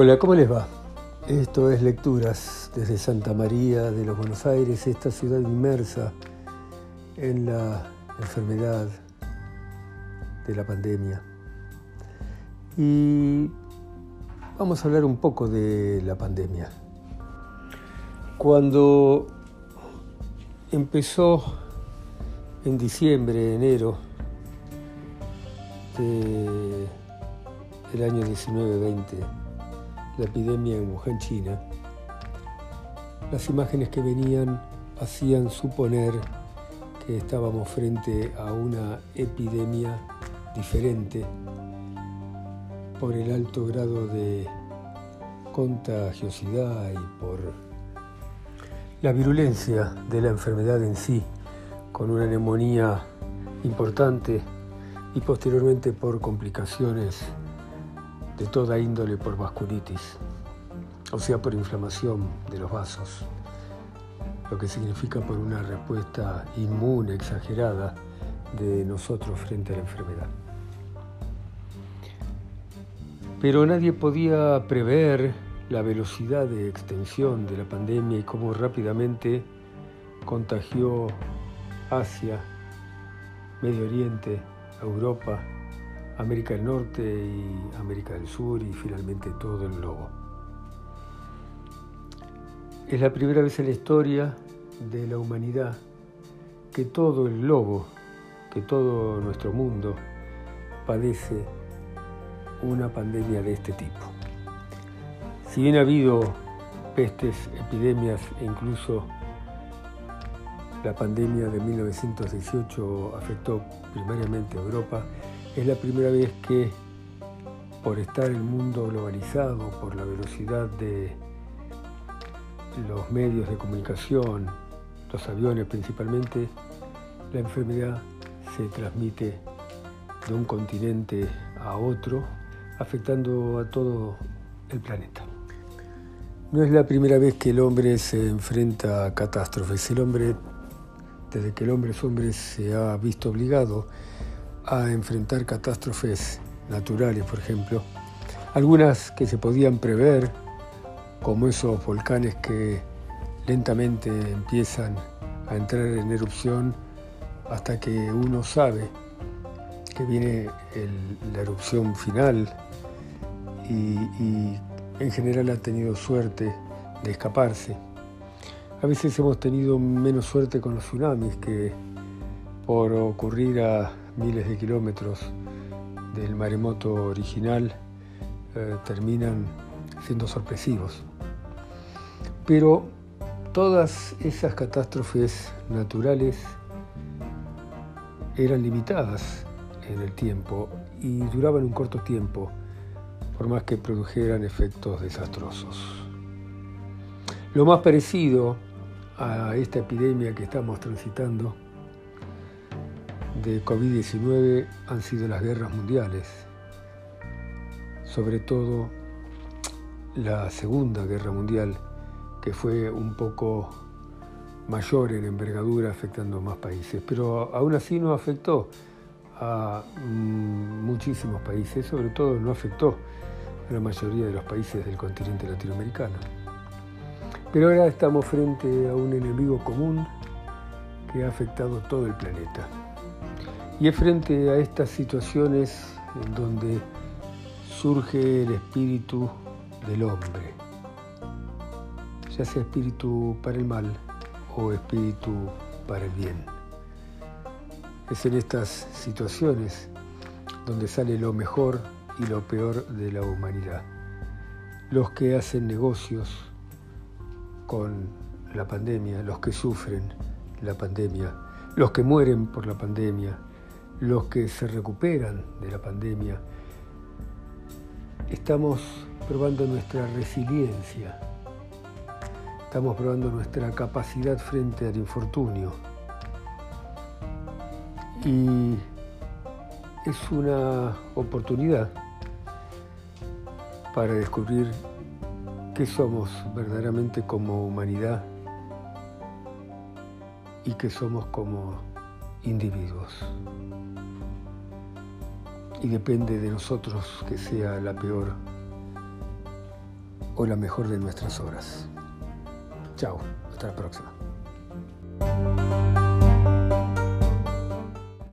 Hola, ¿cómo les va? Esto es Lecturas desde Santa María de los Buenos Aires, esta ciudad inmersa en la enfermedad de la pandemia. Y vamos a hablar un poco de la pandemia. Cuando empezó en diciembre, enero del año 1920, la epidemia en Wuhan, China, las imágenes que venían hacían suponer que estábamos frente a una epidemia diferente por el alto grado de contagiosidad y por la virulencia de la enfermedad en sí, con una neumonía importante y posteriormente por complicaciones de toda índole por vasculitis, o sea, por inflamación de los vasos, lo que significa por una respuesta inmune exagerada de nosotros frente a la enfermedad. Pero nadie podía prever la velocidad de extensión de la pandemia y cómo rápidamente contagió Asia, Medio Oriente, Europa América del Norte y América del Sur y finalmente todo el globo. Es la primera vez en la historia de la humanidad que todo el globo, que todo nuestro mundo padece una pandemia de este tipo. Si bien ha habido pestes, epidemias e incluso la pandemia de 1918 afectó primariamente a Europa, es la primera vez que, por estar el mundo globalizado, por la velocidad de los medios de comunicación, los aviones principalmente, la enfermedad se transmite de un continente a otro, afectando a todo el planeta. No es la primera vez que el hombre se enfrenta a catástrofes. El hombre, desde que el hombre es hombre, se ha visto obligado a enfrentar catástrofes naturales, por ejemplo, algunas que se podían prever, como esos volcanes que lentamente empiezan a entrar en erupción hasta que uno sabe que viene la erupción final y, y en general ha tenido suerte de escaparse. A veces hemos tenido menos suerte con los tsunamis que por ocurrir a miles de kilómetros del maremoto original eh, terminan siendo sorpresivos. Pero todas esas catástrofes naturales eran limitadas en el tiempo y duraban un corto tiempo, por más que produjeran efectos desastrosos. Lo más parecido a esta epidemia que estamos transitando de COVID-19 han sido las guerras mundiales, sobre todo la Segunda Guerra Mundial, que fue un poco mayor en envergadura, afectando a más países, pero aún así no afectó a mm, muchísimos países, sobre todo no afectó a la mayoría de los países del continente latinoamericano. Pero ahora estamos frente a un enemigo común que ha afectado todo el planeta. Y es frente a estas situaciones en donde surge el espíritu del hombre, ya sea espíritu para el mal o espíritu para el bien. Es en estas situaciones donde sale lo mejor y lo peor de la humanidad. Los que hacen negocios con la pandemia, los que sufren la pandemia, los que mueren por la pandemia, los que se recuperan de la pandemia, estamos probando nuestra resiliencia, estamos probando nuestra capacidad frente al infortunio. Y es una oportunidad para descubrir qué somos verdaderamente como humanidad y qué somos como individuos. Y depende de nosotros que sea la peor o la mejor de nuestras obras. Chao, hasta la próxima.